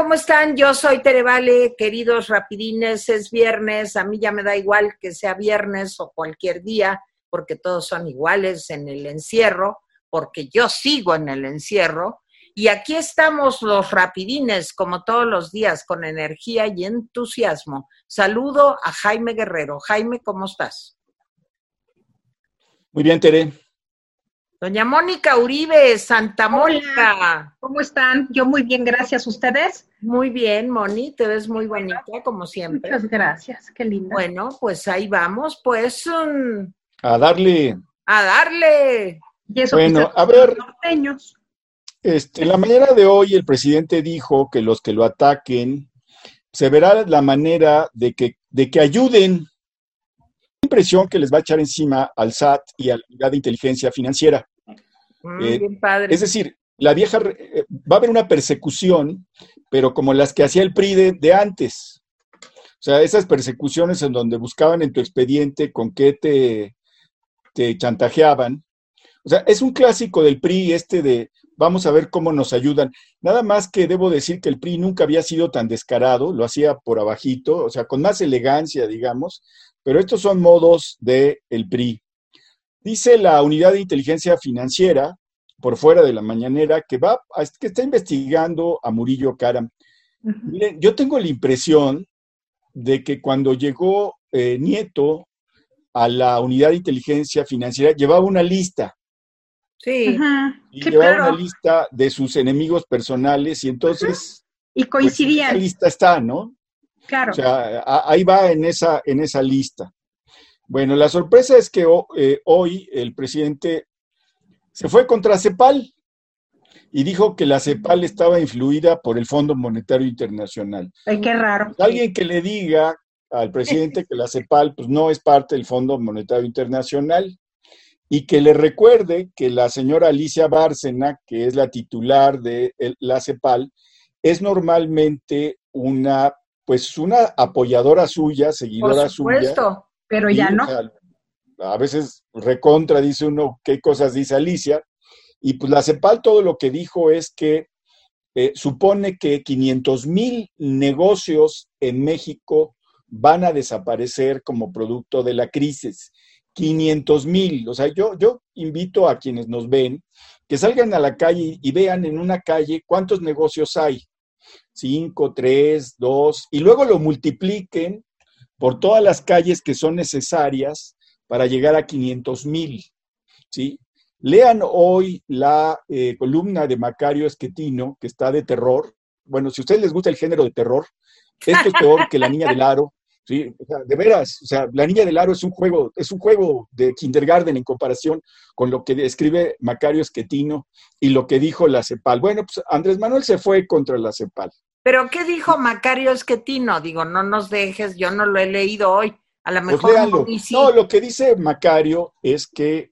¿cómo están? Yo soy Tere Vale, queridos rapidines, es viernes, a mí ya me da igual que sea viernes o cualquier día, porque todos son iguales en el encierro, porque yo sigo en el encierro. Y aquí estamos los rapidines, como todos los días, con energía y entusiasmo. Saludo a Jaime Guerrero. Jaime, ¿cómo estás? Muy bien, Tere. Doña Mónica Uribe, Santa Mónica. ¿Cómo están? Yo muy bien, gracias. ¿Ustedes? Muy bien, Moni, te ves muy bonita, como siempre. Muchas gracias, qué linda. Bueno, pues ahí vamos, pues. Um, a darle. A darle. Y eso bueno, a ver. Este, en la mañana de hoy el presidente dijo que los que lo ataquen se verá la manera de que, de que ayuden impresión que les va a echar encima al SAT y a la unidad de inteligencia financiera. Mm, eh, padre. Es decir, la vieja, eh, va a haber una persecución, pero como las que hacía el PRI de, antes. O sea, esas persecuciones en donde buscaban en tu expediente con qué te, te chantajeaban. O sea, es un clásico del PRI este de vamos a ver cómo nos ayudan. Nada más que debo decir que el PRI nunca había sido tan descarado, lo hacía por abajito, o sea, con más elegancia, digamos, pero estos son modos del el PRI. Dice la unidad de inteligencia financiera, por fuera de la mañanera, que, va, que está investigando a Murillo Karam. Miren, yo tengo la impresión de que cuando llegó eh, Nieto a la unidad de inteligencia financiera, llevaba una lista. Sí. Y llevaba una lista de sus enemigos personales y entonces... Y pues, coincidían. Pues, lista está, ¿no? Claro. O sea, ahí va en esa, en esa lista. Bueno, la sorpresa es que eh, hoy el presidente se fue contra CEPAL y dijo que la CEPAL estaba influida por el Fondo Monetario Internacional. Ay, qué raro. Alguien que le diga al presidente que la CEPAL pues, no es parte del Fondo Monetario Internacional y que le recuerde que la señora Alicia Bárcena, que es la titular de la CEPAL, es normalmente una pues una apoyadora suya, seguidora Por supuesto, pero ya no. a veces recontra dice uno qué cosas dice Alicia, y pues la CEPAL todo lo que dijo es que eh, supone que 500 mil negocios en México van a desaparecer como producto de la crisis. 500 mil. O sea, yo, yo invito a quienes nos ven que salgan a la calle y vean en una calle cuántos negocios hay. 5, 3, 2, y luego lo multipliquen por todas las calles que son necesarias para llegar a 500 mil. ¿sí? Lean hoy la eh, columna de Macario Esquetino, que está de terror. Bueno, si a ustedes les gusta el género de terror, esto es peor que La Niña del Aro. ¿Sí? de veras, o sea, La Niña del Aro es un juego, es un juego de kindergarten en comparación con lo que describe Macario Esquetino y lo que dijo la CEPAL. Bueno, pues Andrés Manuel se fue contra la CEPAL. Pero ¿qué dijo Macario Esquetino? Digo, no nos dejes, yo no lo he leído hoy. A lo pues mejor no, lo que dice Macario es que,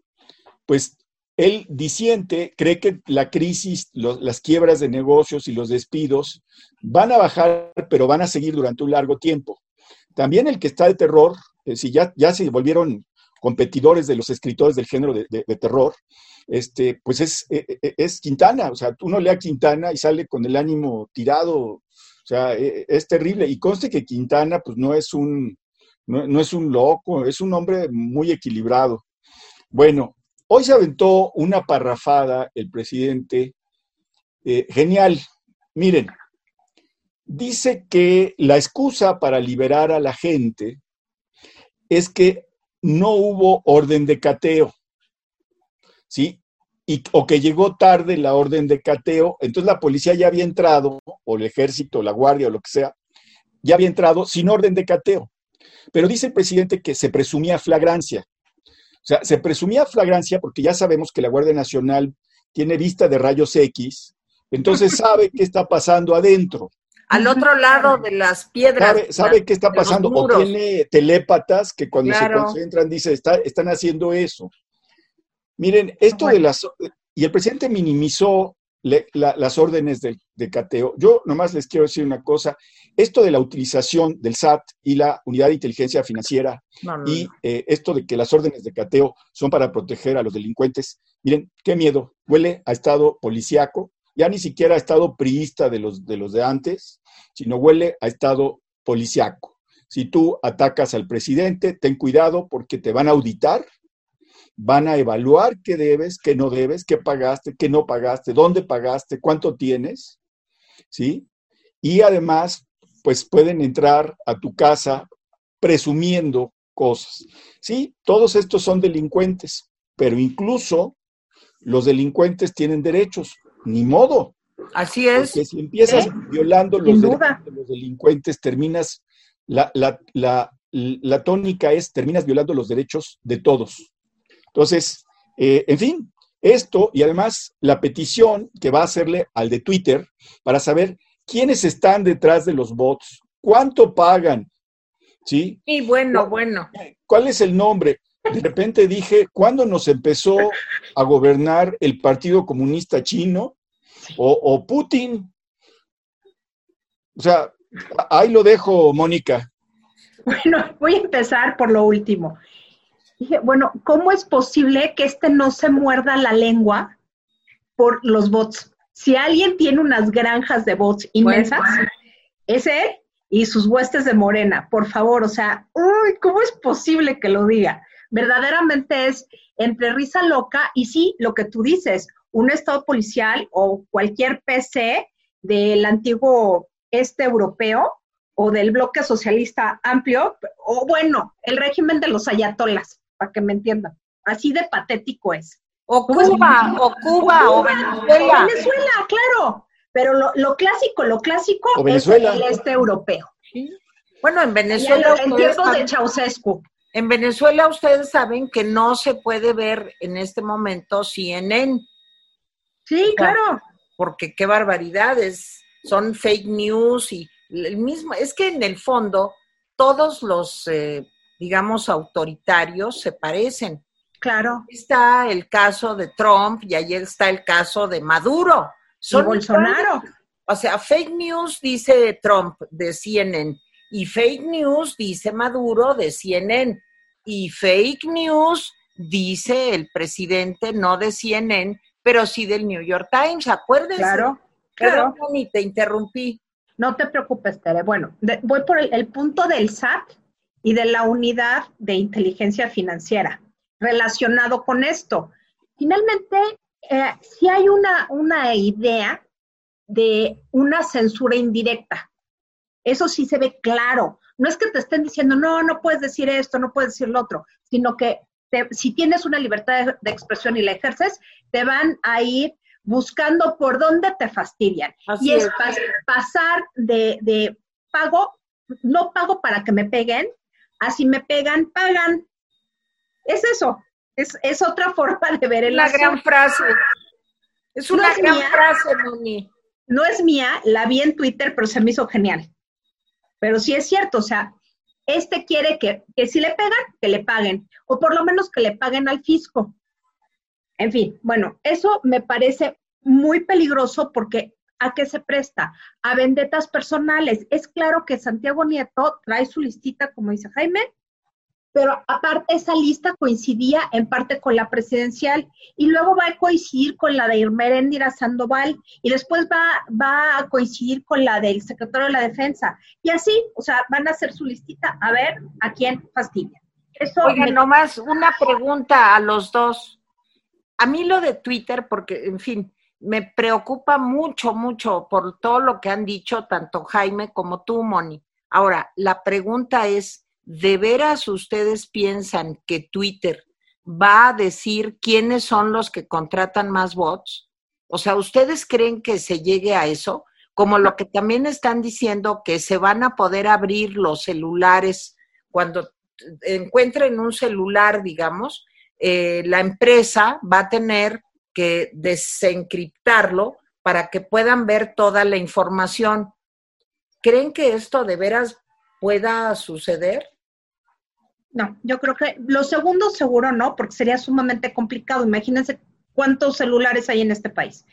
pues, él disiente, cree que la crisis, las quiebras de negocios y los despidos van a bajar, pero van a seguir durante un largo tiempo. También el que está de terror, eh, si ya, ya se volvieron competidores de los escritores del género de, terror, este, pues es, eh, eh, es, Quintana. O sea, uno lee a Quintana y sale con el ánimo tirado. O sea, es terrible. Y conste que Quintana, pues no es un, no, es un loco, es un hombre muy equilibrado. Bueno, hoy se aventó una parrafada el presidente. genial. Miren, dice que la excusa para liberar a la gente es que no hubo orden de cateo, ¿sí? O que llegó tarde la orden de cateo, entonces la policía ya había entrado, o el ejército, la guardia, o lo que sea, ya había entrado sin orden de cateo. Pero dice el presidente que se presumía flagrancia. O sea, se presumía flagrancia porque ya sabemos que la Guardia Nacional tiene vista de rayos X, entonces sabe qué está pasando adentro al otro lado de las piedras. ¿Sabe, qué está pasando? O tiene telépatas que cuando se concentran dice, está, están haciendo eso. Miren, esto de las... Y el presidente minimizó las órdenes de, cateo. Yo nomás les quiero decir una cosa. Esto de la utilización del SAT y la unidad de inteligencia financiera y eh, esto de que las órdenes de cateo son para proteger a los delincuentes. Miren, qué miedo. Huele a estado policíaco ya ni siquiera a estado priista de los de, los de antes, sino huele a estado policiaco. Si tú atacas al presidente, ten cuidado porque te van a auditar, van a evaluar qué debes, qué no debes, qué pagaste, qué no pagaste, dónde pagaste, cuánto tienes, ¿sí? Y además, pues pueden entrar a tu casa presumiendo cosas. Sí, todos estos son delincuentes, pero incluso los delincuentes tienen derechos, ni modo. Así es. Porque si empiezas ¿Eh? violando los derechos de los delincuentes, terminas, la, la, la, la tónica es, terminas violando los derechos de todos. Entonces, eh, en fin, esto y además la petición que va a hacerle al de Twitter para saber quiénes están detrás de los bots, cuánto pagan, ¿sí? Y bueno, bueno. ¿Cuál es el nombre? De repente dije, ¿cuándo nos empezó a gobernar el Partido Comunista Chino o, o Putin? O sea, ahí lo dejo, Mónica. Bueno, voy a empezar por lo último. Dije, bueno, ¿cómo es posible que este no se muerda la lengua por los bots? Si alguien tiene unas granjas de bots inmensas, es él y sus huestes de morena, por favor, o sea, uy, ¿cómo es posible que lo diga? Verdaderamente es entre risa loca y sí, lo que tú dices, un estado policial o cualquier PC del antiguo este europeo o del bloque socialista amplio, o bueno, el régimen de los ayatolas, para que me entiendan. Así de patético es. O ¿Cómo es? Cuba, o Cuba, o Venezuela. Venezuela, claro. Pero lo, lo clásico, lo clásico es el este europeo. Bueno, en Venezuela, en tiempos de Ceausescu. en Venezuela ustedes saben que no se puede ver en este momento CNN, Sí, claro. porque qué barbaridades, son fake news y el mismo, es que en el fondo todos los, eh, digamos, autoritarios se parecen. Claro. Está el caso de Trump y ayer está el caso de Maduro. Y Bolsonaro. O sea, fake news dice Trump de CNN y fake news dice Maduro de CNN y fake news dice el presidente no de CNN, pero sí del New York Times, acuérdense. Claro. Claro. Moni, te interrumpí. No te preocupes, Tere. Bueno, de- voy por el, el punto del SAT y de la unidad de inteligencia financiera relacionado con esto. Finalmente, eh, si hay una, una idea de una censura indirecta. Eso sí se ve claro. No es que te estén diciendo, no, no puedes decir esto, no puedes decir lo otro, sino que te- si tienes una libertad de, de expresión y la ejerces, te van a ir buscando por dónde te fastidian. Así y es es. pas- pasar de, de pago, no pago para que me peguen, así me pegan, pagan. Es eso, es, es otra forma de ver el asunto. gran frase. Es No una es gran mía. frase, Moni. no es mía, la vi en Twitter, pero se me hizo genial. Pero sí es cierto, o sea, este quiere que, que si le pegan, que le paguen, o por lo menos que le paguen al fisco. En fin, bueno, eso me parece muy peligroso porque ¿a qué se presta? A vendetas personales. Es claro que Santiago Nieto trae su listita, como dice Jaime, pero aparte esa lista coincidía en parte con la presidencial y luego va a coincidir con la de Irmeréndira Sandoval y después va, va a coincidir con la del secretario de la Defensa. Y así, o sea, van a hacer su listita a ver a quién fastidia. Eso Oigan, me- nomás una pregunta a los dos. A mí lo de Twitter, porque, en fin, me preocupa mucho, mucho por todo lo que han dicho tanto Jaime como tú, Moni. Ahora, la pregunta es, ¿de veras ustedes piensan que Twitter va a decir quiénes son los que contratan más bots? O sea, ¿ustedes creen que se llegue a eso? Como lo que también están diciendo que se van a poder abrir los celulares cuando encuentren un celular, digamos, eh, la empresa va a tener que desencriptarlo para que puedan ver toda la información. ¿Creen que esto de veras pueda suceder? No, yo creo que los segundos seguro no, porque sería sumamente complicado. Imagínense cuántos celulares hay en este país.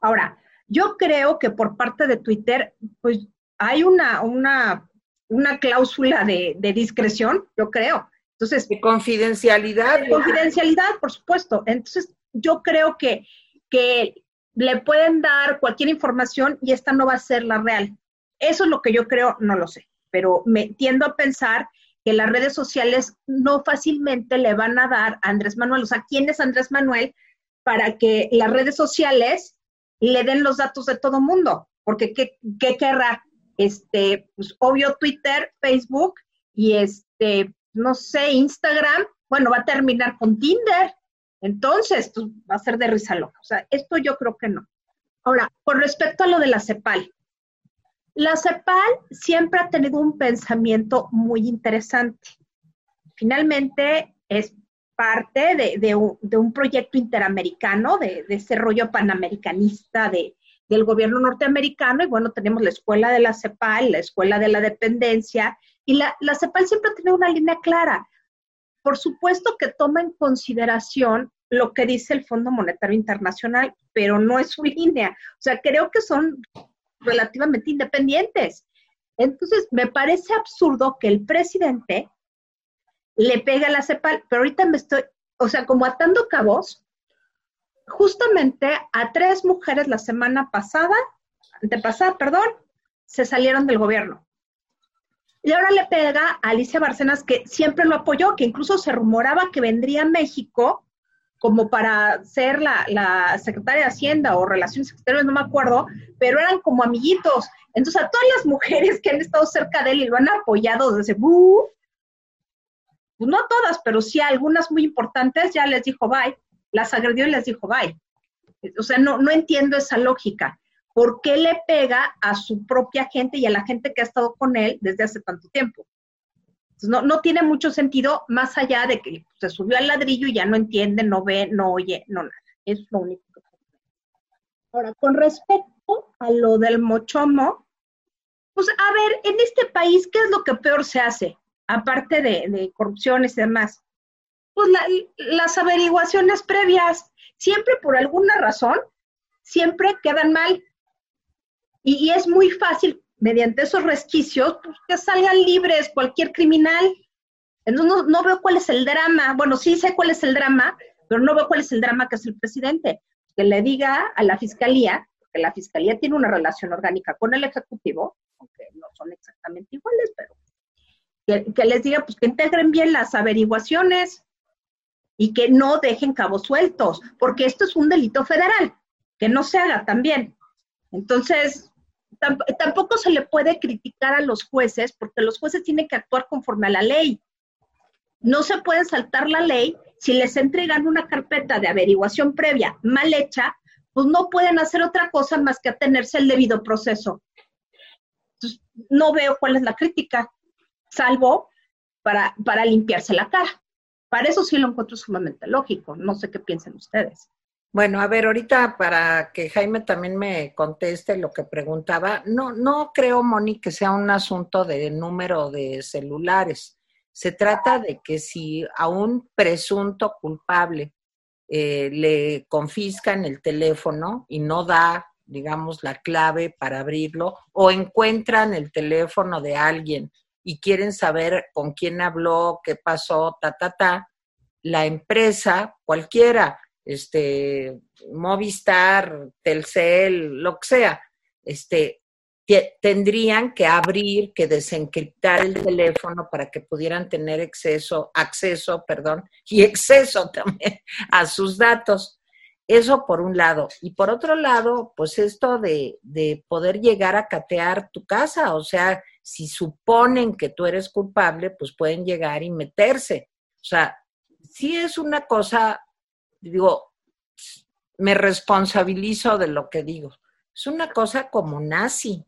Ahora, yo creo que por parte de Twitter, pues hay una, una, una cláusula de, de discreción, yo creo. Entonces, De confidencialidad. confidencialidad, por supuesto. Entonces, yo creo que, que le pueden dar cualquier información y esta no va a ser la real. Eso es lo que yo creo, no lo sé, pero me tiendo a pensar que las redes sociales no fácilmente le van a dar a Andrés Manuel. O sea, ¿quién es Andrés Manuel para que las redes sociales le den los datos de todo mundo? Porque ¿qué, qué querrá? Este, pues obvio Twitter, Facebook y este, no sé, Instagram, bueno, va a terminar con Tinder. Entonces, pues, va a ser de risa loca. O sea, esto yo creo que no. Ahora, con respecto a lo de la CEPAL, la CEPAL siempre ha tenido un pensamiento muy interesante. Finalmente es parte de, un, proyecto interamericano, de, desarrollo panamericanista de, del gobierno norteamericano. Y bueno, tenemos la escuela de la CEPAL, la escuela de la dependencia. Y la, CEPAL siempre tenido una línea clara. Por supuesto que toma en consideración lo que dice el Fondo Monetario Internacional, pero no es su línea. O sea, creo que son relativamente independientes. Entonces, me parece absurdo que el presidente le pegue a la CEPAL, pero ahorita me estoy, o sea, como atando cabos, justamente a tres mujeres la semana pasada, antepasada, perdón, se salieron del gobierno. Y ahora le pega a Alicia Barcenas, que siempre lo apoyó, que incluso se rumoraba que vendría a México como para ser la, secretaria de Hacienda o Relaciones Exteriores, no me acuerdo, pero eran como amiguitos. Entonces, a todas las mujeres que han estado cerca de él y lo han apoyado desde, pues no todas, pero sí algunas muy importantes, ya les dijo bye, las agredió y les dijo bye. O sea, no, no entiendo esa lógica. ¿Por qué le pega a su propia gente y a la gente que ha estado con él desde hace tanto tiempo? no, no tiene mucho sentido más allá de que se subió al ladrillo y ya no entiende, no ve, no oye, no nada. Es lo único que Ahora, con respecto a lo del mochomo, pues a ver, en este país, ¿qué es lo que peor se hace? Aparte de, de corrupciones y demás. Pues las averiguaciones previas, siempre por alguna razón, siempre quedan mal. Y es muy fácil mediante esos resquicios, pues que salgan libres cualquier criminal. Entonces no, veo cuál es el drama. Bueno, sí sé cuál es el drama, pero no veo cuál es el drama que es el presidente. Que le diga a la fiscalía, que la fiscalía tiene una relación orgánica con el ejecutivo, aunque no son exactamente iguales, pero que, que les diga pues que integren bien las averiguaciones y que no dejen cabos sueltos, porque esto es un delito federal, que no se haga también. Entonces, tampoco se le puede criticar a los jueces porque los jueces tienen que actuar conforme a la ley. No se puede saltar la ley si les entregan una carpeta de averiguación previa mal hecha, pues no pueden hacer otra cosa más que atenerse al debido proceso. Entonces, no veo cuál es la crítica, salvo para, para limpiarse la cara. Para eso sí lo encuentro sumamente lógico. No sé qué piensen ustedes. Bueno, a ver, ahorita para que Jaime también me conteste lo que preguntaba, no, no creo, Moni, que sea un asunto de número de celulares. Se trata de que si a un presunto culpable eh, le confiscan el teléfono y no da, digamos, la clave para abrirlo, o encuentran el teléfono de alguien y quieren saber con quién habló, qué pasó, ta, ta, ta, la empresa, cualquiera, este, Movistar, Telcel, lo que sea, este, tendrían que abrir, que desencriptar el teléfono para que pudieran tener acceso, acceso, perdón, y exceso también a sus datos. Eso por un lado. Y por otro lado, pues esto de, de poder llegar a catear tu casa, o sea, si suponen que tú eres culpable, pues pueden llegar y meterse. O sea, sí es una cosa digo, me responsabilizo de lo que digo. Es una cosa como nazi.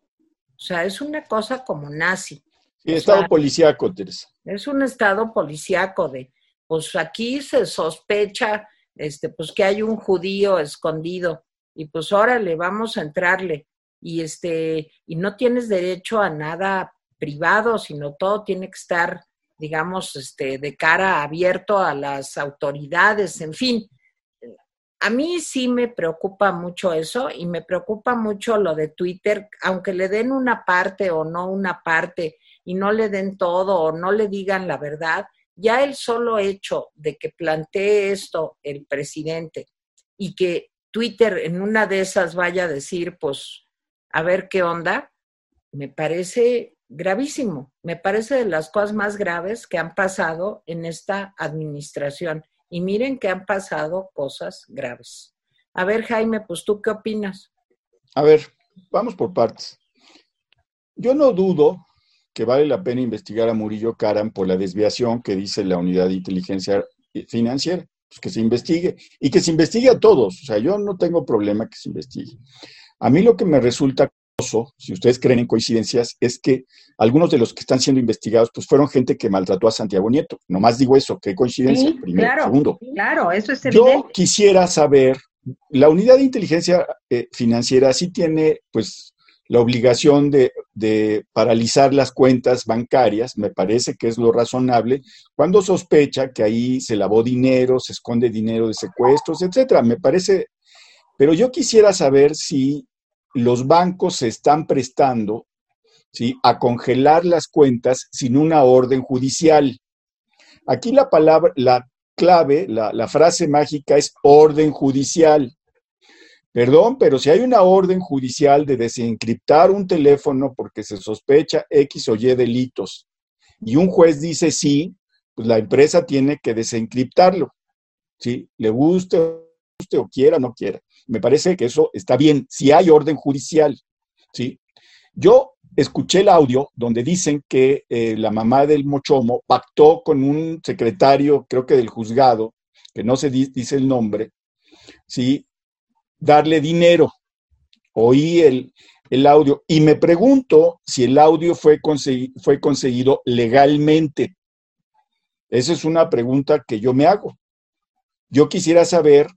O sea, es una cosa como nazi. Sí, estado policíaco, Teresa. Es un estado policíaco de, pues aquí se sospecha, este, pues que hay un judío escondido y pues órale, vamos a entrarle. Y este, y no tienes derecho a nada privado, sino todo tiene que estar, digamos, este, de cara abierto a las autoridades, en fin a mí sí me preocupa mucho eso y me preocupa mucho lo de Twitter, aunque le den una parte o no una parte y no le den todo o no le digan la verdad, ya el solo hecho de que plantee esto el presidente y que Twitter en una de esas vaya a decir, pues, a ver qué onda, me parece gravísimo, me parece de las cosas más graves que han pasado en esta administración. Y miren que han pasado cosas graves. A ver, Jaime, pues tú qué opinas? A ver, vamos por partes. Yo no dudo que vale la pena investigar a Murillo Karam por la desviación que dice la unidad de inteligencia financiera. Pues que se investigue y que se investigue a todos. O sea, yo no tengo problema que se investigue. A mí lo que me resulta si ustedes creen en coincidencias, es que algunos de los que están siendo investigados, pues fueron gente que maltrató a Santiago Nieto. Nomás digo eso, qué coincidencia, primero. Claro, Segundo, claro, eso es evidente. Yo quisiera saber, la unidad de inteligencia eh, financiera sí tiene, pues, la obligación de, de, paralizar las cuentas bancarias, me parece que es lo razonable, cuando sospecha que ahí se lavó dinero, se esconde dinero de secuestros, etcétera. Me parece, pero yo quisiera saber si los bancos se están prestando ¿sí? a congelar las cuentas sin una orden judicial. Aquí la palabra, la clave, la, frase mágica es orden judicial. Perdón, pero si hay una orden judicial de desencriptar un teléfono porque se sospecha X o Y delitos y un juez dice sí, pues la empresa tiene que desencriptarlo. ¿sí? Le guste, guste o quiera, no quiera. Me parece que eso está bien, si hay orden judicial, ¿sí? Yo escuché el audio donde dicen que eh, la mamá del Mochomo pactó con un secretario, creo que del juzgado, que no se dice el nombre, ¿sí? Darle dinero. Oí el, el audio y me pregunto si el audio fue, fue conseguido legalmente. Esa es una pregunta que yo me hago. Yo quisiera saber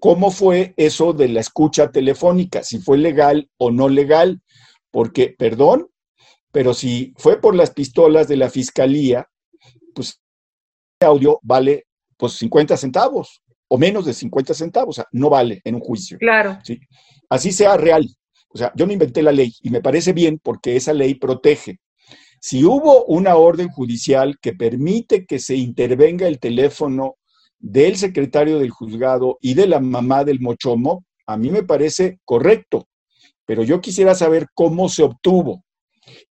cómo fue eso de la escucha telefónica, si fue legal o no legal, porque, perdón, pero si fue por las pistolas de la fiscalía, pues el audio vale pues 50 centavos o menos de 50 centavos, o sea, no vale en un juicio. Claro. ¿sí? Así sea real. O sea, yo no inventé la ley y me parece bien porque esa ley protege. Si hubo una orden judicial que permite que se intervenga el teléfono del secretario del juzgado y de la mamá del mochomo, a mí me parece correcto, pero yo quisiera saber cómo se obtuvo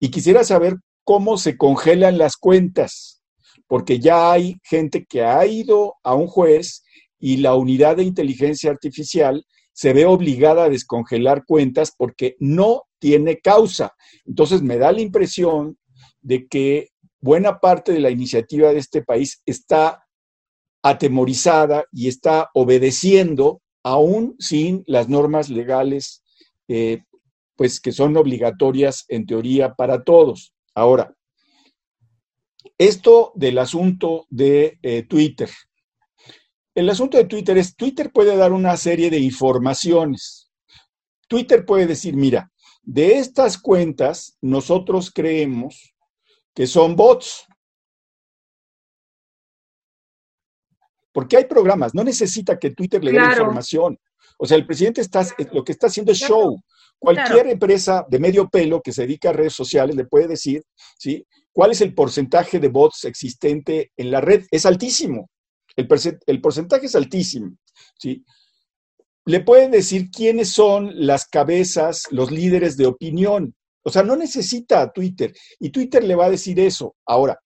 y quisiera saber cómo se congelan las cuentas, porque ya hay gente que ha ido a un juez y la unidad de inteligencia artificial se ve obligada a descongelar cuentas porque no tiene causa. Entonces me da la impresión de que buena parte de la iniciativa de este país está atemorizada y está obedeciendo aún sin las normas legales, eh, pues que son obligatorias en teoría para todos. Ahora, esto del asunto de eh, Twitter. El asunto de Twitter es, Twitter puede dar una serie de informaciones. Twitter puede decir, mira, de estas cuentas nosotros creemos que son bots, porque hay programas, no necesita que Twitter le dé información. O sea, el presidente está, lo que está haciendo es show. Cualquier empresa de medio pelo que se dedica a redes sociales le puede decir, ¿sí? ¿Cuál es el porcentaje de bots existente en la red? Es altísimo. El, el porcentaje es altísimo, ¿sí? Le puede decir quiénes son las cabezas, los líderes de opinión. O sea, no necesita a Twitter. Y Twitter le va a decir eso. Ahora,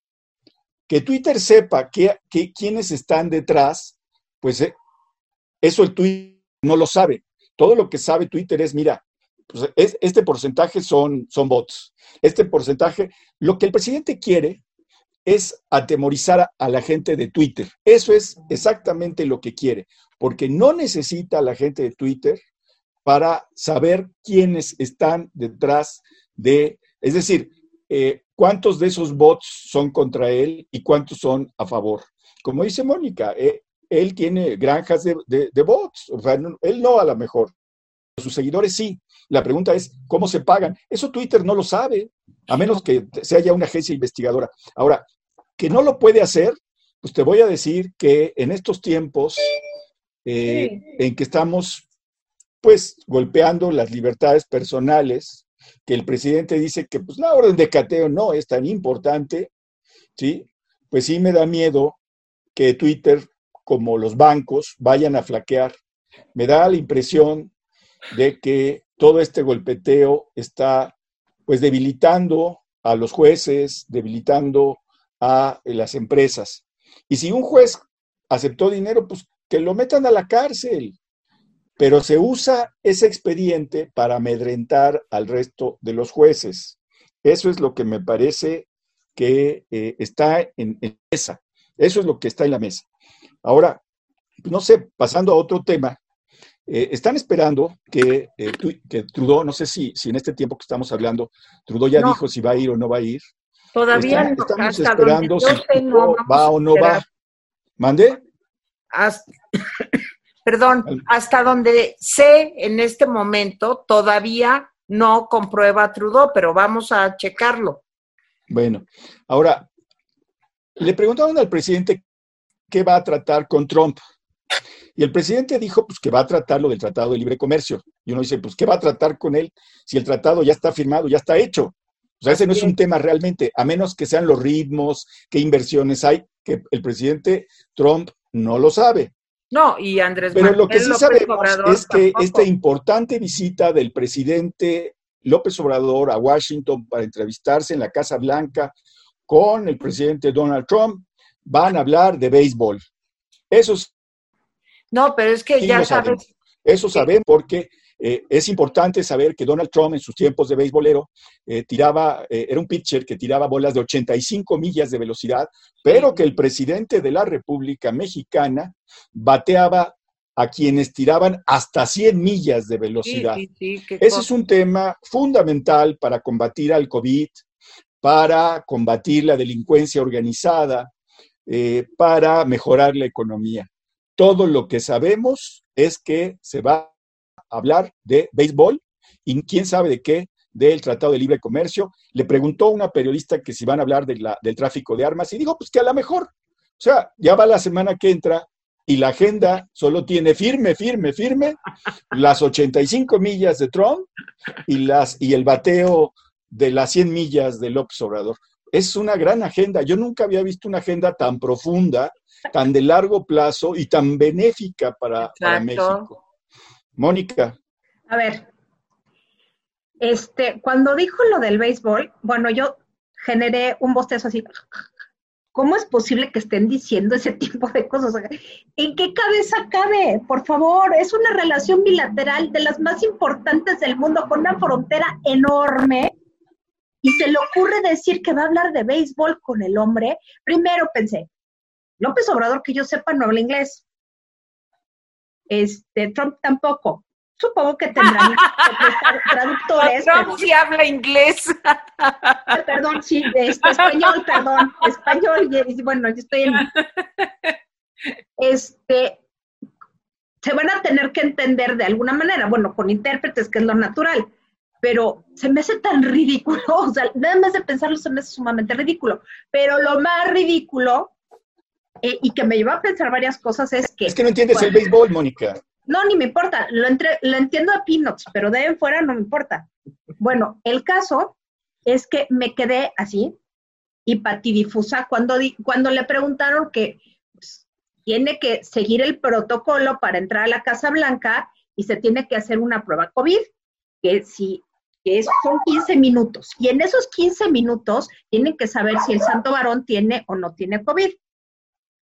que Twitter sepa que, quiénes están detrás, pues eh, eso el Twitter no lo sabe. Todo lo que sabe Twitter es, mira, pues este porcentaje son, son bots. Este porcentaje, lo que el presidente quiere es atemorizar a, la gente de Twitter. Eso es exactamente lo que quiere, porque no necesita a la gente de Twitter para saber quiénes están detrás de, es decir, eh, cuántos de esos bots son contra él y cuántos son a favor. Como dice Mónica, eh, él tiene granjas de, bots, o sea, él no a lo mejor, sus seguidores sí. La pregunta es, ¿cómo se pagan? Eso Twitter no lo sabe, a menos que se haya una agencia investigadora. Ahora, que no lo puede hacer, pues te voy a decir que en estos tiempos eh, en que estamos pues golpeando las libertades personales, que el presidente dice que pues la orden de cateo no es tan importante, ¿sí? Pues sí me da miedo que Twitter, como los bancos, vayan a flaquear me da la impresión de que todo este golpeteo está pues debilitando a los jueces, debilitando a las empresas. Y si un juez aceptó dinero, pues que lo metan a la cárcel. Pero se usa ese expediente para amedrentar al resto de los jueces. Eso es lo que me parece que eh, está en, en mesa. Eso es lo que está en la mesa. Ahora, no sé, pasando a otro tema, eh, están esperando que, eh, que, Trudeau, no sé si, si en este tiempo que estamos hablando, Trudeau ya dijo si va a ir o no va a ir. Todavía no. Estamos esperando si va o no va. ¿Mande? Perdón, hasta donde sé en este momento, todavía no comprueba Trudeau, pero vamos a checarlo. Bueno, ahora, le preguntaron al presidente qué va a tratar con Trump. Y el presidente dijo pues, que va a tratar lo del Tratado de Libre Comercio. Y uno dice, pues, ¿qué va a tratar con él si el tratado ya está firmado, ya está hecho? O sea, ese no es un tema realmente, a menos que sean los ritmos, qué inversiones hay, que el presidente Trump no lo sabe. No, y Andrés Pero lo que sí sabemos es que esta importante visita del presidente López Obrador a Washington para entrevistarse en la Casa Blanca con el presidente Donald Trump, van a hablar de béisbol. Eso no, pero es que ya sabes. Eso saben porque eh, es importante saber que Donald Trump en sus tiempos de béisbolero eh, tiraba, eh, era un pitcher que tiraba bolas de 85 millas de velocidad, pero que el presidente de la República Mexicana bateaba a quienes tiraban hasta 100 millas de velocidad. Ese es un tema fundamental para combatir al COVID, para combatir la delincuencia organizada, para mejorar la economía todo lo que sabemos es que se va hablar de béisbol y quién sabe de qué, del Tratado de Libre Comercio. Le preguntó una periodista que si van a hablar de la, del tráfico de armas y dijo, pues que a lo mejor. O sea, ya va la semana que entra y la agenda solo tiene firme, firme, firme las 85 millas de Trump y, las, y el bateo de las 100 millas de López Obrador. Es una gran agenda. Yo nunca había visto una agenda tan profunda tan de largo plazo y tan benéfica para, México. Mónica. A ver, este, cuando dijo lo del béisbol, bueno, yo generé un bostezo así. ¿Cómo es posible que estén diciendo ese tipo de cosas? ¿En qué cabeza cabe? Por favor, es una relación bilateral de las más importantes del mundo con una frontera enorme y se le ocurre decir que va a hablar de béisbol con el hombre. Primero pensé, López Obrador, que yo sepa, no habla inglés. Este, Trump tampoco. Supongo que tendrán traductores. Trump sí habla inglés. Ah, perdón, sí, este, español, perdón, español. bueno, yo estoy en. Este, se van a tener que entender de alguna manera, bueno, con intérpretes, que es lo natural, pero se me hace tan ridículo, o sea, nada más de pensarlo se me hace sumamente ridículo, pero lo más ridículo eh, y que me llevó a pensar varias cosas es que... Es que no entiendes el béisbol, Mónica. No, ni me importa, lo, entre, lo entiendo a Peanuts, pero de en fuera no me importa. Bueno, el caso es que me quedé así y patidifusa cuando, cuando le preguntaron que pues, tiene que seguir el protocolo para entrar a la Casa Blanca y se tiene que hacer una prueba COVID, que si que son 15 minutos. Y en esos 15 minutos tienen que saber si el santo varón tiene o no tiene COVID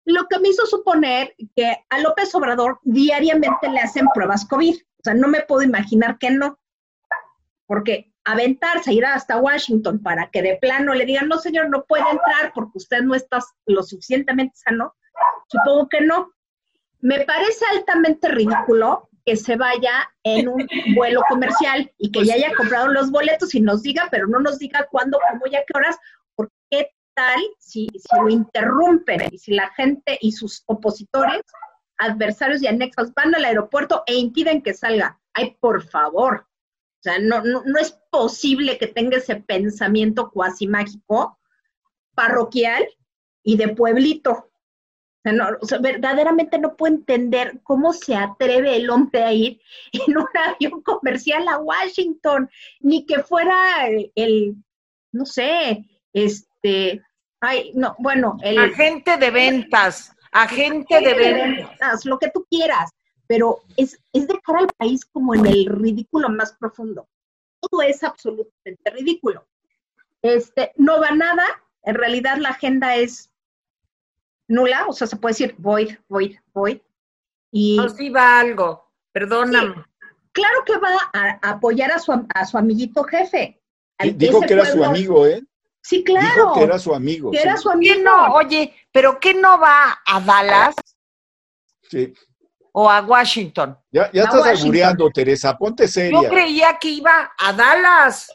lo que me hizo suponer que a López Obrador diariamente le hacen pruebas COVID. O sea, no me puedo imaginar que no. Porque aventarse, ir hasta Washington para que de plano le digan, no señor, no puede entrar porque usted no está lo suficientemente sano, supongo que no. Me parece altamente ridículo que se vaya en un vuelo comercial y que ya haya comprado los boletos y nos diga, pero no nos diga cuándo, cómo, ya qué horas, tal si, si lo interrumpen y si la gente y sus opositores, adversarios y anexos van al aeropuerto e impiden que salga. Ay, por favor. O sea, no, no, no es posible que tenga ese pensamiento cuasi mágico, parroquial y de pueblito. O sea, verdaderamente no puedo entender cómo se atreve el hombre a ir en un avión comercial a Washington, ni que fuera el no sé, este este, ay, no, bueno, el agente de ventas, agente de ventas, lo que tú quieras, pero es, es de cara al país como en el ridículo más profundo. Todo es absolutamente ridículo. Este, no va nada, en realidad la agenda es nula, o sea, se puede decir voy, voy, voy. Y no, sí va algo, perdóname. claro que va a, apoyar a su, a su amiguito jefe. Dijo que era su amigo, ¿eh? Sí, claro. Dijo que era su amigo. Que era su amigo. no? Oye, ¿pero qué no va a Dallas? Sí. ¿O a Washington? Ya, ya estás albureando, Teresa, ponte seria. Yo creía que iba a Dallas.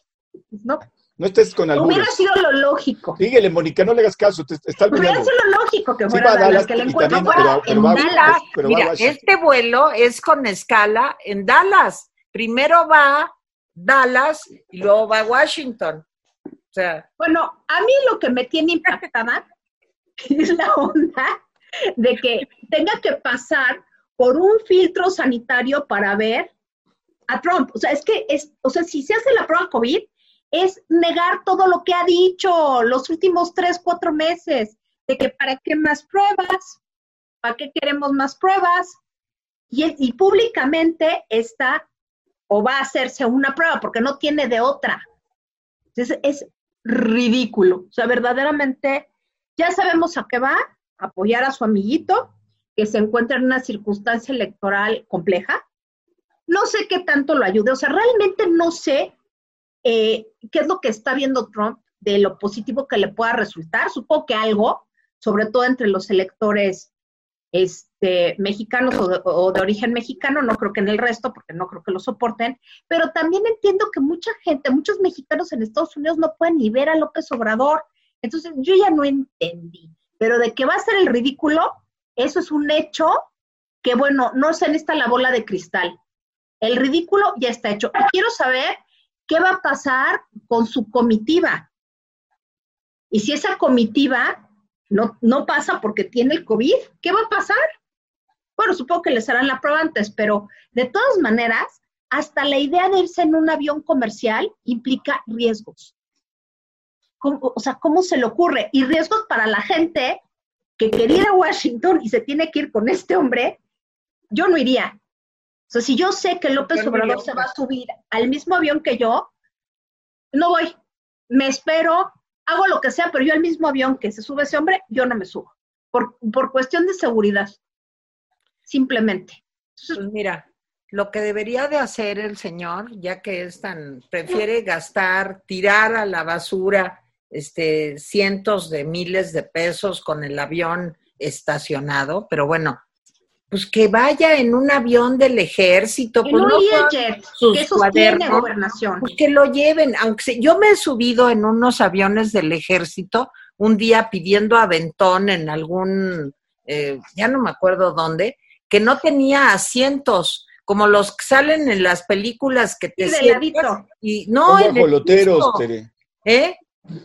No. No estés con albures. Hubiera sido lo lógico. Dígale, Mónica, no le hagas caso, te, está Hubiera sido lo lógico que fuera sí, Dallas, que el encuentro fuera en Dallas. Mira, este vuelo es con escala en Dallas. Primero va Dallas y luego va Washington. Bueno, a mí lo que me tiene impactada es la onda de que tenga que pasar por un filtro sanitario para ver a Trump. O sea, es que es, o sea, si se hace la prueba COVID, es negar todo lo que ha dicho los últimos tres, cuatro meses, de que para qué más pruebas, para qué queremos más pruebas, y, y públicamente está o va a hacerse una prueba porque no tiene de otra. Entonces es ridículo. O sea, verdaderamente ya sabemos a qué va, apoyar a su amiguito que se encuentra en una circunstancia electoral compleja. No sé qué tanto lo ayude. O sea, realmente no sé eh, qué es lo que está viendo Trump de lo positivo que le pueda resultar. Supongo que algo, sobre todo entre los electores este, mexicanos o de, origen mexicano, no creo que en el resto, porque no creo que lo soporten, pero también entiendo que mucha gente, muchos mexicanos en Estados Unidos no pueden ni ver a López Obrador. Entonces yo ya no entendí, pero de que va a ser el ridículo, eso es un hecho que, bueno, no se necesita la bola de cristal. El ridículo ya está hecho. Y quiero saber ¿qué va a pasar con su comitiva? Y si esa comitiva no, no pasa porque tiene el COVID, ¿qué va a pasar? Bueno, supongo que les harán la prueba antes, pero de todas maneras, hasta la idea de irse en un avión comercial implica riesgos. o sea, ¿cómo se le ocurre? Y riesgos para la gente que quería ir a Washington y se tiene que ir con este hombre, yo no iría. O sea, si yo sé que López Obrador se va a subir al mismo avión que yo, no voy. Me espero, hago lo que sea, pero yo al mismo avión que se sube ese hombre, yo no me subo. Por, por cuestión de seguridad. Simplemente. pues mira, lo que debería de hacer el señor, ya que es tan, prefiere gastar, tirar a la basura este, cientos de miles de pesos con el avión estacionado, pero bueno, pues que vaya en un avión del ejército, pues no sus que cuadernos, gobernación. Pues que lo lleven, aunque yo me he subido en unos aviones del ejército un día pidiendo aventón en algún, eh, ya no me acuerdo dónde, que no tenía asientos, como los que salen en las películas que te sientas, y no Son guajoloteros, Tere. ¿Eh?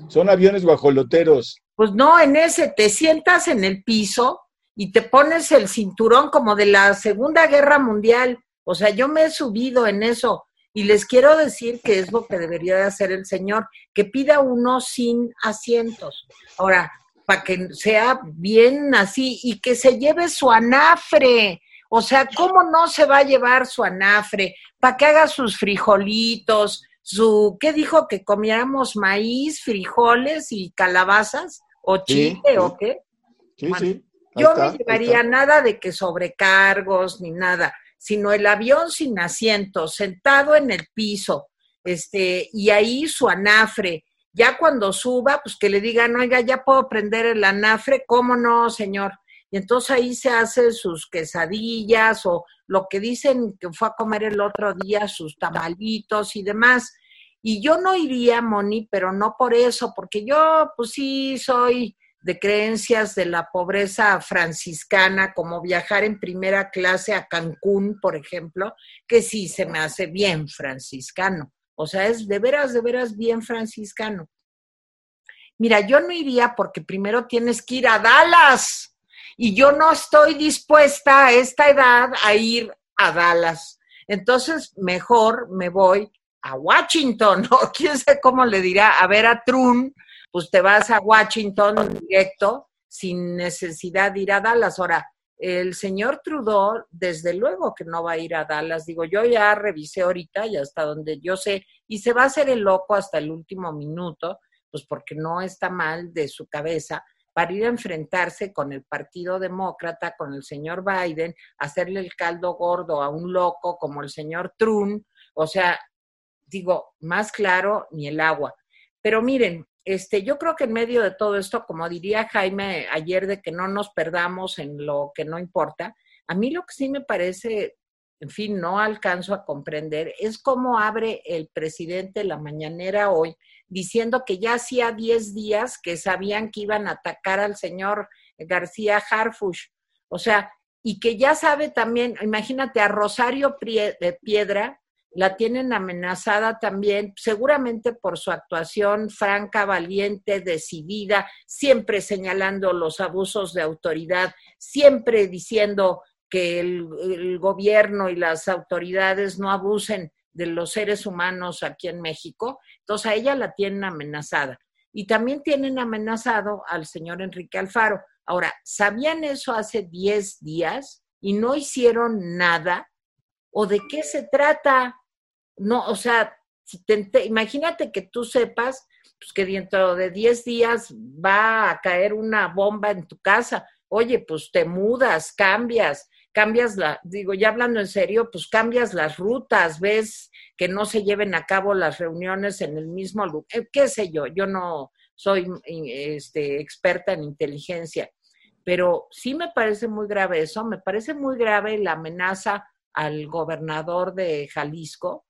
Son aviones guajoloteros. Pues no, en ese te sientas en el piso y te pones el cinturón como de la Segunda Guerra Mundial. O sea, yo me he subido en eso y les quiero decir que es lo que debería de hacer el señor, que pida uno sin asientos. Ahora, para que sea bien así y que se lleve su anafre. O sea, ¿cómo no se va a llevar su anafre? Para que haga sus frijolitos, su, ¿qué dijo? Que comiéramos maíz, frijoles y calabazas o chile o qué. Sí, sí. Yo no llevaría nada de que sobrecargos ni nada, sino el avión sin asiento, sentado en el piso, este, y ahí su anafre. Ya cuando suba, pues que le digan, oiga, ya puedo prender el anafre, ¿cómo no, señor? Y entonces ahí se hace sus quesadillas o lo que dicen que fue a comer el otro día, sus tamalitos y demás. Y yo no iría, Moni, pero no por eso, porque yo, pues sí, soy de creencias de la pobreza franciscana, como viajar en primera clase a Cancún, por ejemplo, que sí se me hace bien franciscano. O sea, es de veras, de veras bien franciscano. Mira, yo no iría porque primero tienes que ir a Dallas y yo no estoy dispuesta a esta edad a ir a Dallas. Entonces, mejor me voy a Washington, o quién sabe cómo le dirá, a ver a Trump pues te vas a Washington directo sin necesidad de ir a Dallas. Ahora, el señor Trudeau, desde luego que no va a ir a Dallas. Digo, yo ya revisé ahorita y hasta donde yo sé, y se va a hacer el loco hasta el último minuto, pues porque no está mal de su cabeza para ir a enfrentarse con el Partido Demócrata, con el señor Biden, hacerle el caldo gordo a un loco como el señor Trump. O sea, digo, más claro ni el agua. Pero miren, este, yo creo que en medio de todo esto, como diría Jaime ayer, de que no nos perdamos en lo que no importa, a mí lo que sí me parece, en fin, no alcanzo a comprender, es cómo abre el presidente la mañanera hoy diciendo que ya hacía 10 días que sabían que iban a atacar al señor García Harfush. O sea, y que ya sabe también, imagínate, a Rosario Piedra, la tienen amenazada también, seguramente por su actuación franca, valiente, decidida, siempre señalando los abusos de autoridad, siempre diciendo que el, gobierno y las autoridades no abusen de los seres humanos aquí en México. Entonces a ella la tienen amenazada. Y también tienen amenazado al señor Enrique Alfaro. Ahora, ¿sabían eso hace 10 días y no hicieron nada? ¿O de qué se trata? No, o sea, imagínate que tú sepas pues, que dentro de 10 días va a caer una bomba en tu casa. Oye, pues te mudas, cambias, cambias la, digo, ya hablando en serio, pues cambias las rutas, ves que no se lleven a cabo las reuniones en el mismo lugar, eh, qué sé yo, yo no soy este, experta en inteligencia, pero sí me parece muy grave eso, me parece muy grave la amenaza al gobernador de Jalisco,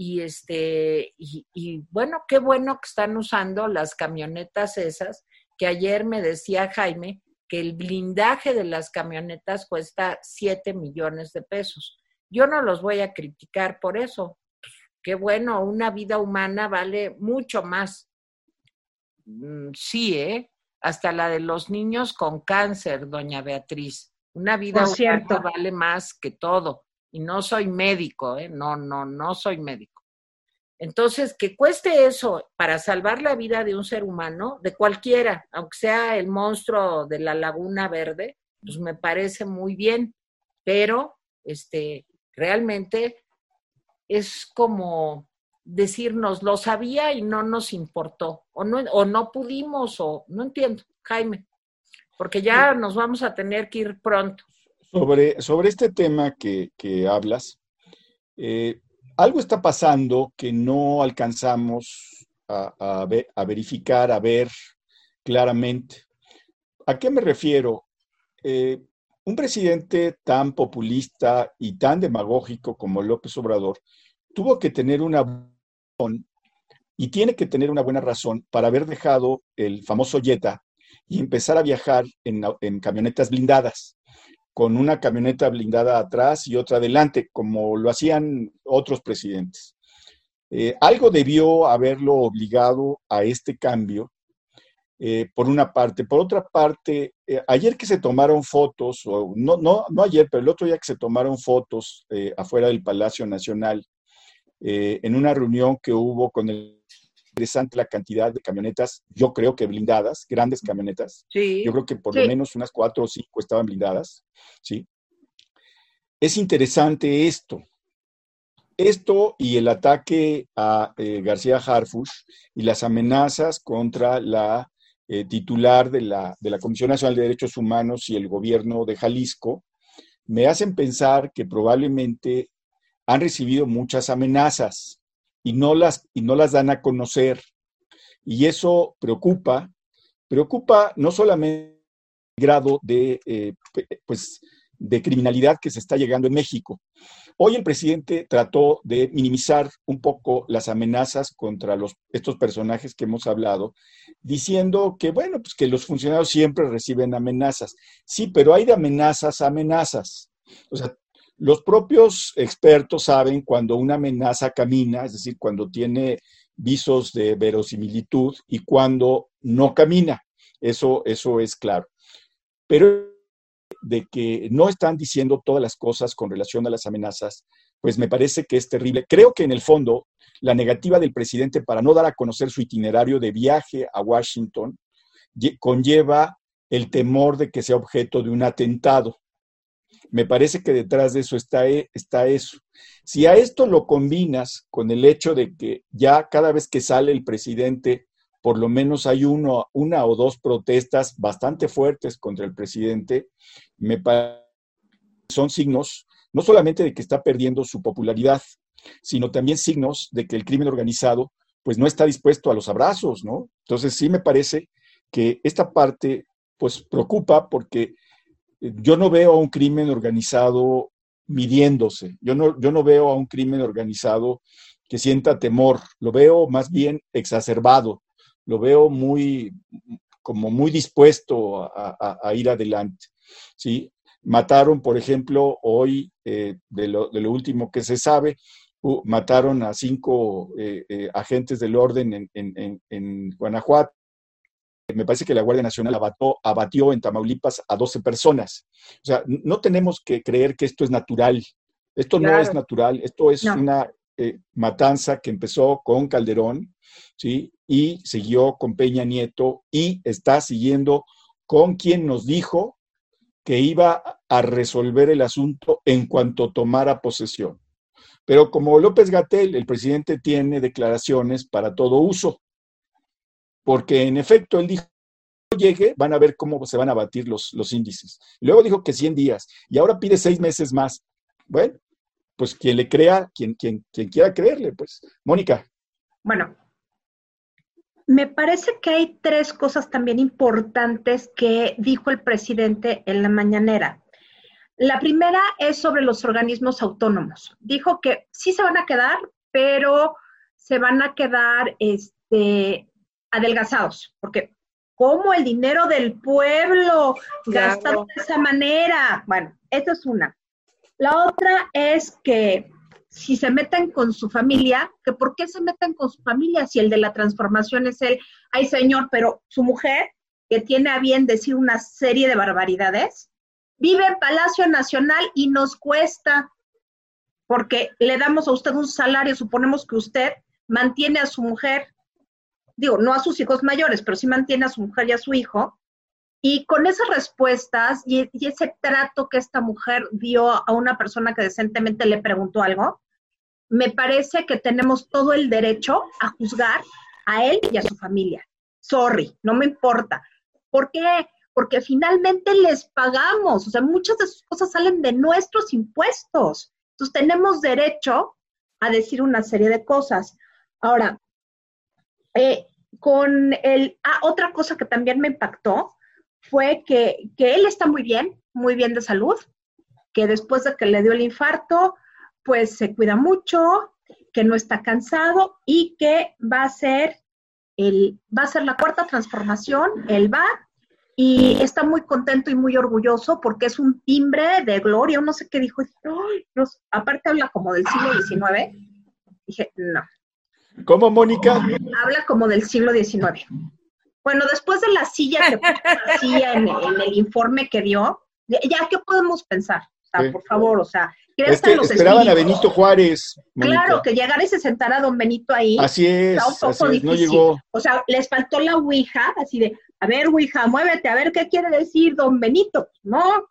y este, y, bueno, qué bueno que están usando las camionetas esas, que ayer me decía Jaime que el blindaje de las camionetas cuesta 7 millones de pesos. Yo no los voy a criticar por eso. Qué bueno, una vida humana vale mucho más. Mm, sí, ¿eh? Hasta la de los niños con cáncer, doña Beatriz. Una vida humana vale más que todo y no soy médico, ¿eh? no, no, no soy médico. Entonces, que cueste eso para salvar la vida de un ser humano, de cualquiera, aunque sea el monstruo de la Laguna Verde, pues me parece muy bien, pero este, realmente es como decirnos, lo sabía y no nos importó, o no, o no pudimos, o no entiendo, Jaime, porque ya nos vamos a tener que ir pronto. Sobre, sobre este tema que, hablas, eh, algo está pasando que no alcanzamos a, verificar, a ver claramente. ¿A qué me refiero? Eh, un presidente tan populista y tan demagógico como López Obrador tuvo que tener una y tiene que tener una buena razón para haber dejado el famoso Jetta y empezar a viajar en camionetas blindadas con una camioneta blindada atrás y otra adelante, como lo hacían otros presidentes. Eh, algo debió haberlo obligado a este cambio, eh, por una parte. Por otra parte, eh, ayer que se tomaron fotos, o no, no, no ayer, pero el otro día que se tomaron fotos afuera del Palacio Nacional, en una reunión que hubo con el interesante la cantidad de camionetas, yo creo que blindadas, grandes camionetas. Sí. Yo creo que por lo menos unas cuatro o cinco estaban blindadas, ¿sí? Es interesante esto. Esto y el ataque a eh, García Harfush y las amenazas contra la eh, titular de la, de la Comisión Nacional de Derechos Humanos y el gobierno de Jalisco me hacen pensar que probablemente han recibido muchas amenazas y no las, y no las dan a conocer. Y eso preocupa, preocupa no solamente el grado de, eh, pues, de criminalidad que se está llegando en México. Hoy el presidente trató de minimizar un poco las amenazas contra los, estos personajes que hemos hablado, diciendo que, bueno, pues que los funcionarios siempre reciben amenazas. Sí, pero hay de amenazas a amenazas. O sea, los propios expertos saben cuando una amenaza camina, es decir, cuando tiene visos de verosimilitud y cuando no camina. Eso, eso es claro. Pero de que no están diciendo todas las cosas con relación a las amenazas, pues me parece que es terrible. Creo que en el fondo la negativa del presidente para no dar a conocer su itinerario de viaje a Washington conlleva el temor de que sea objeto de un atentado Me parece que detrás de eso está, e, está eso. Si a esto lo combinas con el hecho de que ya cada vez que sale el presidente, por lo menos hay uno, una o dos protestas bastante fuertes contra el presidente, me parece son signos no solamente de que está perdiendo su popularidad, sino también signos de que el crimen organizado pues no está dispuesto a los abrazos, ¿no? Entonces sí me parece que esta parte pues preocupa porque yo no veo a un crimen organizado midiéndose, yo no, yo no veo a un crimen organizado que sienta temor, lo veo más bien exacerbado, lo veo muy, como muy dispuesto a, ir adelante, ¿sí? Mataron, por ejemplo, hoy, eh, de, lo, de, lo, último que se sabe, mataron a cinco eh, agentes del orden en, en, en Guanajuato, me parece que la Guardia Nacional abatió en Tamaulipas a 12 personas. O sea, no tenemos que creer que esto es natural. Esto no es natural, esto es una eh, matanza que empezó con Calderón, ¿sí? Y siguió con Peña Nieto y está siguiendo con quien nos dijo que iba a resolver el asunto en cuanto tomara posesión. Pero como López Gatel, el presidente tiene declaraciones para todo uso porque en efecto él dijo, llegue, van a ver cómo se van a batir los, los índices. Luego dijo que 100 días y ahora pide seis meses más. Bueno, pues quien le crea, quien, quien, quien quiera creerle, pues. Mónica. Bueno, me parece que hay tres cosas también importantes que dijo el presidente en la mañanera. La primera es sobre los organismos autónomos. Dijo que sí se van a quedar, pero se van a quedar este, adelgazados, porque ¿cómo el dinero del pueblo gastado de esa manera? Bueno, esa es una. La otra es que si se meten con su familia, que por qué se meten con su familia si el de la transformación es él, ay señor, pero su mujer, que tiene a bien decir una serie de barbaridades, vive en Palacio Nacional y nos cuesta, porque le damos a usted un salario, suponemos que usted mantiene a su mujer digo, no a sus hijos mayores, pero sí mantiene a su mujer y a su hijo. Y con esas respuestas y, ese trato que esta mujer dio a una persona que decentemente le preguntó algo, me parece que tenemos todo el derecho a juzgar a él y a su familia. Sorry, no me importa. ¿Por qué? Porque finalmente les pagamos, o sea, muchas de sus cosas salen de nuestros impuestos. Entonces tenemos derecho a decir una serie de cosas. Ahora, eh, con el, ah, otra cosa que también me impactó fue que, que él está muy bien, muy bien de salud, que después de que le dio el infarto, pues se cuida mucho, que no está cansado y que va a ser el, va a ser la cuarta transformación, él va y está muy contento y muy orgulloso porque es un timbre de gloria, no sé qué dijo, aparte habla como del siglo XIX, dije, no, ¿Cómo, Mónica? Habla como del siglo XIX. Bueno, después de la silla que puso en, el informe que dio, ya, ¿qué podemos pensar? O sea, por favor, o sea, es que esperaban a Benito Juárez. Claro, que llegara y se sentara don Benito ahí. Así es, así no llegó. O sea, les faltó la Ouija, así de, a ver, Ouija, muévete, a ver qué quiere decir don Benito, ¿no?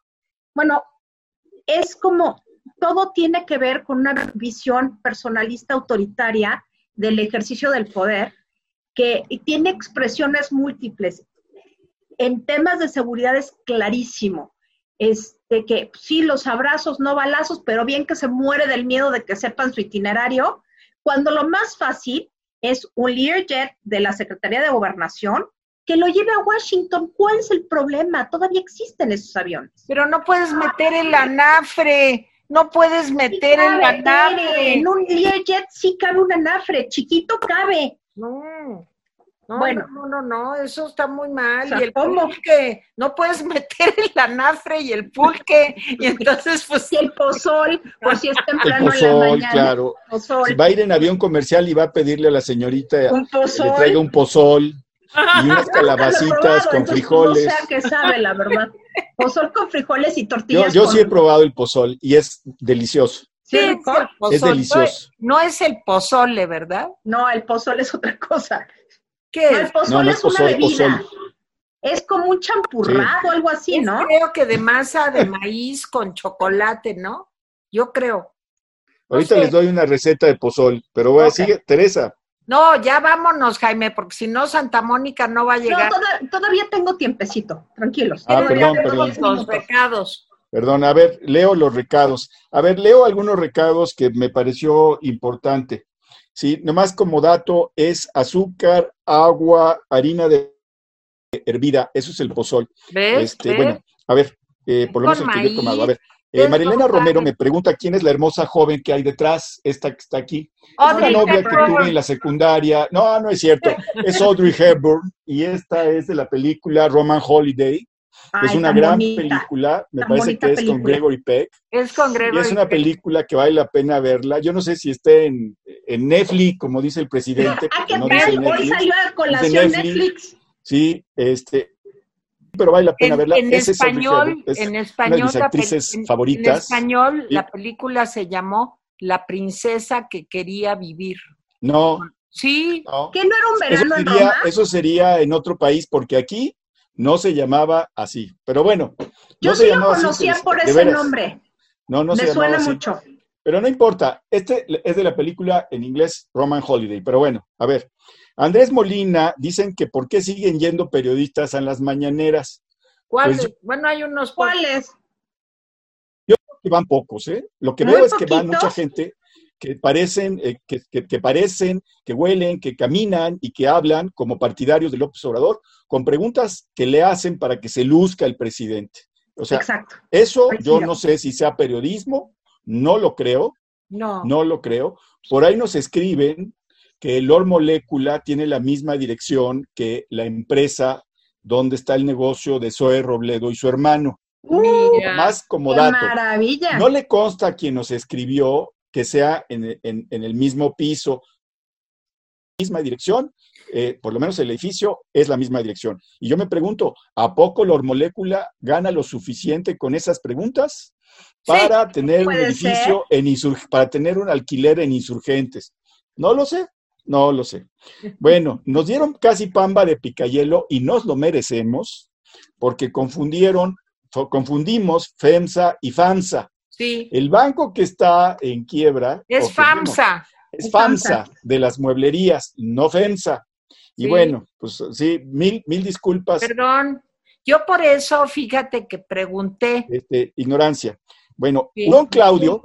Bueno, es como, todo tiene que ver con una visión personalista autoritaria del ejercicio del poder que tiene expresiones múltiples. En temas de seguridad es clarísimo. Este, que sí, los abrazos, no balazos, pero bien que se muere del miedo de que sepan su itinerario, cuando lo más fácil es un Learjet de la Secretaría de Gobernación que lo lleve a Washington. ¿Cuál es el problema? Todavía existen esos aviones. Pero no puedes meter el anafre no puedes meter el anafre. En un Learjet sí cabe un anafre, chiquito cabe. No. No, bueno, no, no, no, eso está muy mal. y el pulque, no puedes meter el anafre y el pulque, y entonces, pues. Y el pozol, por si es temprano en la mañana. claro. Si va a ir en avión comercial y va a pedirle a la señorita que le traiga un pozol y unas calabacitas con frijoles. No sé qué sabe, la verdad. Pozol con frijoles y tortillas. Yo, sí he probado el pozol y es delicioso. Sí, es delicioso. No es el pozole, ¿verdad? No, el pozol es otra cosa. ¿Qué el pozol es, una bebida. Es como un champurrado, algo así, Es, ¿no? Creo que de masa de maíz con chocolate, ¿no? Yo creo. Ahorita sé. les doy una receta de pozol, pero voy a decir, Teresa, No, ya vámonos, Jaime, porque si no, Santa Mónica no va a No, llegar. toda- todavía tengo tiempecito, tranquilos. Ah, Todavía perdón, Los recados. Perdón, a ver, leo los recados. A ver, leo algunos recados que me pareció importante. Sí, nomás como dato es azúcar, agua, harina de hervida, eso es el pozol. ¿Ves? Este, ¿Ves? bueno, a ver, eh, por lo menos el que yo he tomado. A ver, eh, es Marilena Romero me pregunta quién es la hermosa joven que hay detrás, esta que está aquí. Audrey Una novia que tuve en la secundaria. No, no es cierto. Es Audrey Hepburn y esta es de la película Roman Holiday. Ay, es una gran bonita. película, me parece que es con. Gregory Peck. Es con Y Gregory. es una película que vale la pena verla. Yo no sé si esté en, en Netflix, como dice el presidente. Porque ¿qué no dice tal? Hoy Netflix. salió a colación Netflix. Netflix. Sí, este, pero vale la pena En, verla. en Ese es español. Es en una español, de mis la actrices en- favoritas. En español, Sí. la película se llamó La princesa que quería vivir. No, Sí, no. ¿Que no era un Eso verano en sería, Roma? eso sería en otro país, porque aquí no se llamaba así. Pero bueno, Yo no se sí lo así, conocía por ese veras. nombre. No, no se Me llamaba suena así. mucho. Pero no importa, este es de la película en inglés Roman Holiday. Pero bueno, a ver. Andrés Molina dicen que por qué siguen yendo periodistas a las mañaneras. ¿cuál? Pues bueno, hay unos. ¿Cuáles? Que van pocos, ¿eh? Lo que Muy veo es que van mucha gente que parecen, eh, que, que- que parecen, que huelen, que caminan y que hablan como partidarios de López Obrador con preguntas que le hacen para que se luzca el presidente. O sea, Exacto. eso yo no sé si sea periodismo, no lo creo, No. no lo creo. Por ahí nos escriben que Lord Molécula tiene la misma dirección que la empresa donde está el negocio de Zoe Robledo y su hermano. Mira. Más como ¡Qué dato. maravilla! No le consta a quien nos escribió que sea en, en- en el mismo piso, misma dirección, eh, por lo menos el edificio es la misma dirección. Y yo me pregunto, ¿a poco Lord Molécula gana lo suficiente con esas preguntas para tener un edificio en insur- para tener un alquiler en insurgentes? No lo sé, no lo sé. Bueno, nos dieron casi pamba de picayelo y nos lo merecemos porque confundieron, confundimos FEMSA y FAMSA. Sí, El banco que está en quiebra es FAMSA. es FAMSA de las mueblerías, no FEMSA. Y Sí. bueno, pues sí, mil, mil disculpas, Perdón. Yo por eso, fíjate que pregunté. este, ignorancia. Bueno, Sí, Hurón Claudio.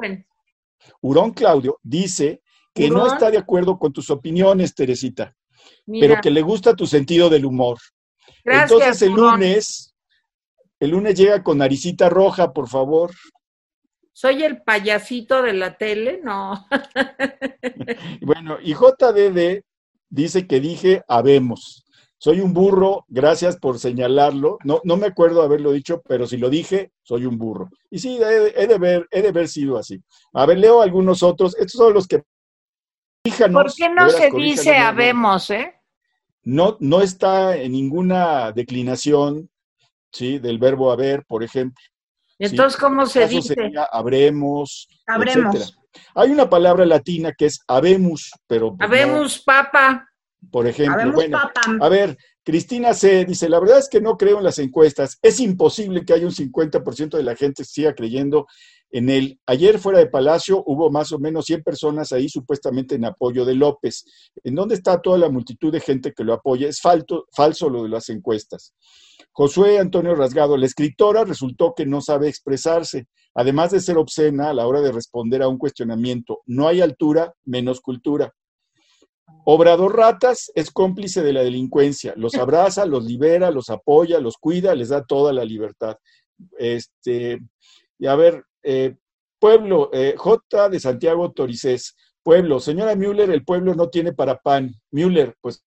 Hurón Claudio dice que no está de acuerdo con tus opiniones, Teresita, Mira, pero que le gusta tu sentido del humor. gracias, Entonces el lunes, el lunes llega con naricita roja, por favor. ¿Soy el payasito de la tele? No. Bueno, y JDD dice que dije habemos. Soy un burro, gracias por señalarlo. No, no me acuerdo haberlo dicho, pero si lo dije, soy un burro. Y sí, he, de- he de ver, he de haber sido así. A ver, leo algunos otros. Estos son los que. Corríjanos, ¿Por qué no veras, se dice habemos, eh? No, no está en ninguna declinación, ¿sí? Del verbo haber, por ejemplo. Entonces, ¿cómo se dice? sería habremos, Habremos. etcétera. Hay una palabra latina que es habemus, pero pues, no, Habemos papa. por ejemplo. Habemos bueno, papam. A ver, Cristina C. dice, la verdad es que no creo en las encuestas. Es imposible que haya un 50% de la gente siga creyendo en él. Ayer fuera de Palacio hubo más o menos 100 personas ahí supuestamente en apoyo de López. ¿En dónde está toda la multitud de gente que lo apoya? Es falso lo de las encuestas. Josué Antonio Rasgado, la escritora resultó que no sabe expresarse, además de ser obscena a la hora de responder a un cuestionamiento. No hay altura, menos cultura. Obrador Ratas es cómplice de la delincuencia, los abraza, los libera, los apoya, los cuida, les da toda la libertad. Este, y a ver, eh, pueblo, eh, J de Santiago Toricés, pueblo, señora Müller, el pueblo no tiene para pan. Müller, pues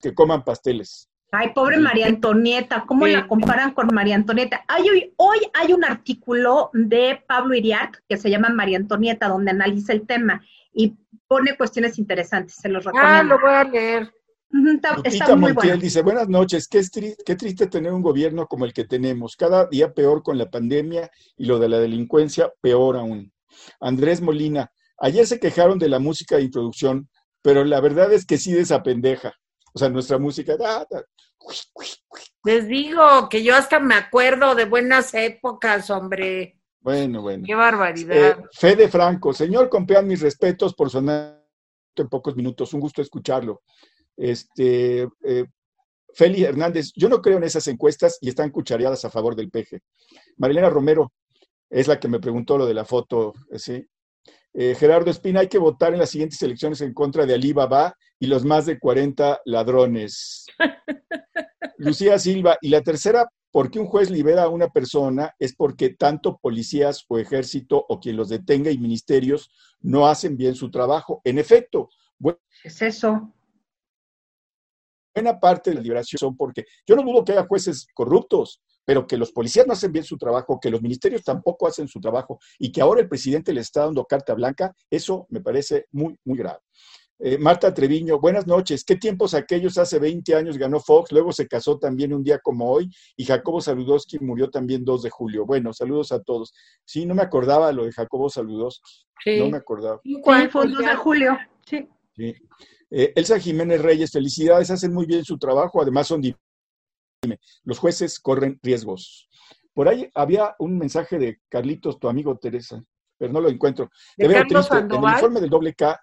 que coman pasteles. Ay, pobre María Antonieta, ¿cómo Sí. la comparan con María Antonieta? Hay hoy, hoy hay un artículo de Pablo Iriart que se llama María Antonieta, donde analiza el tema y pone cuestiones interesantes, se los Ah, recomiendo. lo voy a leer. Lupita Montiel bueno. dice, buenas noches, qué, es tri- qué triste tener un gobierno como el que tenemos, cada día peor con la pandemia y lo de la delincuencia, peor aún. Andrés Molina, ayer se quejaron de la música de introducción, pero la verdad es que sí desapendeja. O sea, nuestra música. Les digo que yo hasta me acuerdo de buenas épocas, hombre. Bueno, bueno. Qué barbaridad. Eh, Fede Franco, señor Compeán, mis respetos por sonar en pocos minutos. Un gusto escucharlo. Este, eh, Feli Hernández, yo no creo en esas encuestas y están cuchareadas a favor del peje. Marilena Romero es la que me preguntó lo de la foto, ¿sí? Eh, Gerardo Espina, hay que votar en las siguientes elecciones en contra de Alibaba y los más de 40 ladrones. Lucía Silva, y la tercera, ¿por qué un juez libera a una persona? Es porque tanto policías o ejército o quien los detenga y ministerios no hacen bien su trabajo. En efecto. es eso? Buena parte de la liberación son porque yo no dudo que haya jueces corruptos, pero que los policías no hacen bien su trabajo, que los ministerios tampoco hacen su trabajo y que ahora el presidente le está dando carta blanca, eso me parece muy, muy grave. Eh, Marta Treviño, buenas noches. ¿Qué tiempos aquellos? Hace 20 años ganó Fox, luego se casó también un día como hoy y Jacobo Saludowski murió también 2 de julio. Bueno, saludos a todos. Sí, no me acordaba lo de Jacobo Saludowski. Sí. No me acordaba. ¿Cuál fue el 2 de julio? Sí. sí. Eh, Elsa Jiménez Reyes, felicidades, hacen muy bien su trabajo, además son los jueces corren riesgos. Por ahí había un mensaje de Carlitos, tu amigo Teresa, pero no lo encuentro. Te veo triste. En el informe del doble K,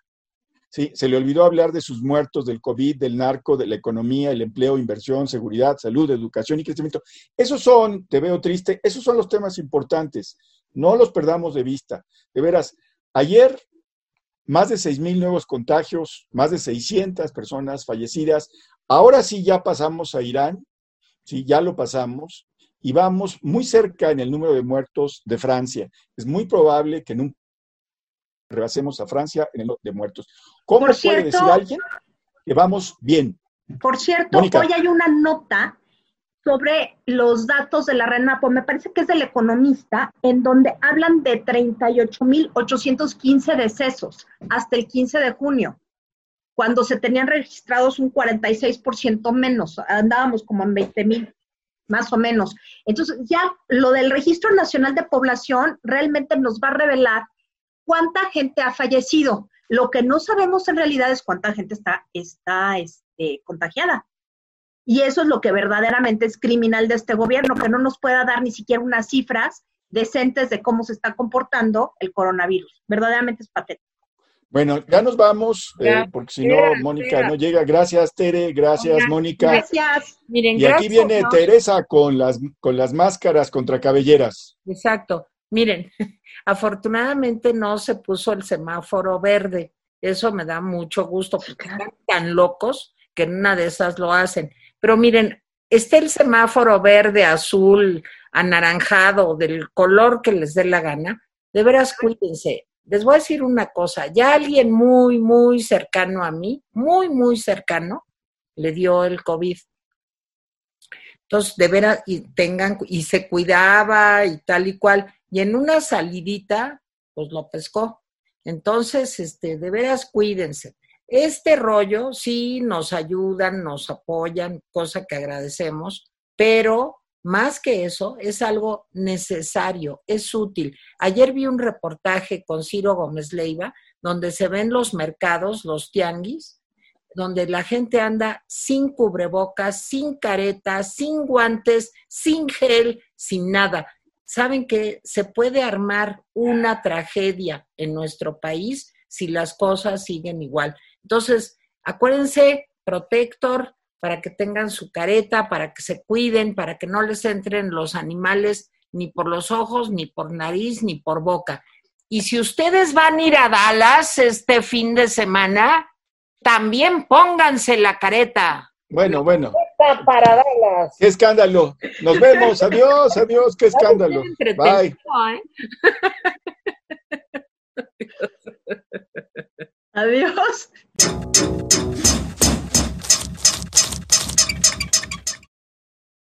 sí, se le olvidó hablar de sus muertos, del COVID, del narco, de la economía, el empleo, inversión, seguridad, salud, educación y crecimiento. Esos son, te veo triste, esos son los temas importantes. No los perdamos de vista. De veras, ayer más de 6.000 nuevos contagios, más de 600 personas fallecidas. Ahora sí ya pasamos a Irán, ¿sí? ya lo pasamos, y vamos muy cerca en el número de muertos de Francia. Es muy probable que nunca rebasemos a Francia en el número de muertos. ¿Cómo puede decir alguien que vamos bien? Por cierto, hoy hay una nota sobre los datos de la RENAPO, me parece que es del economista, en donde hablan de 38.815 decesos hasta el 15 de junio cuando se tenían registrados un 46% menos, andábamos como en 20 mil, más o menos. Entonces, ya lo del Registro Nacional de Población realmente nos va a revelar cuánta gente ha fallecido. Lo que no sabemos en realidad es cuánta gente está, está este, contagiada. Y eso es lo que verdaderamente es criminal de este gobierno, que no nos pueda dar ni siquiera unas cifras decentes de cómo se está comportando el coronavirus. Verdaderamente es patético. Bueno, ya nos vamos, eh, porque si no, Mónica no llega. Gracias, Tere. Gracias, Mónica. Gracias. Miren, y aquí viene Teresa con las, con las máscaras contra cabelleras. Exacto. Miren, afortunadamente no se puso el semáforo verde. Eso me da mucho gusto, porque están tan locos que en una de esas lo hacen. Pero miren, está el semáforo verde, azul, anaranjado, del color que les dé la gana. De veras, cuídense les voy a decir una cosa, ya alguien muy, muy cercano a mí, muy, muy cercano, le dio el COVID. Entonces, de veras, y tengan, y se cuidaba y tal y cual, y en una salidita, pues lo pescó. Entonces, este, de veras, cuídense. Este rollo sí nos ayudan, nos apoyan, cosa que agradecemos, pero más que eso, es algo necesario, es útil. Ayer vi un reportaje con Ciro Gómez Leiva, donde se ven los mercados, los tianguis, donde la gente anda sin cubrebocas, sin caretas, sin guantes, sin gel, sin nada. Saben que se puede armar una tragedia en nuestro país si las cosas siguen igual. Entonces, acuérdense, protector, para que tengan su careta, para que se cuiden, para que no les entren los animales ni por los ojos, ni por nariz, ni por boca. Y si ustedes van a ir a Dallas este fin de semana, también pónganse la careta. Bueno, bueno. Para Dallas. Qué escándalo. Nos vemos. Adiós, adiós. Qué escándalo. Bye. ¿eh? Adiós.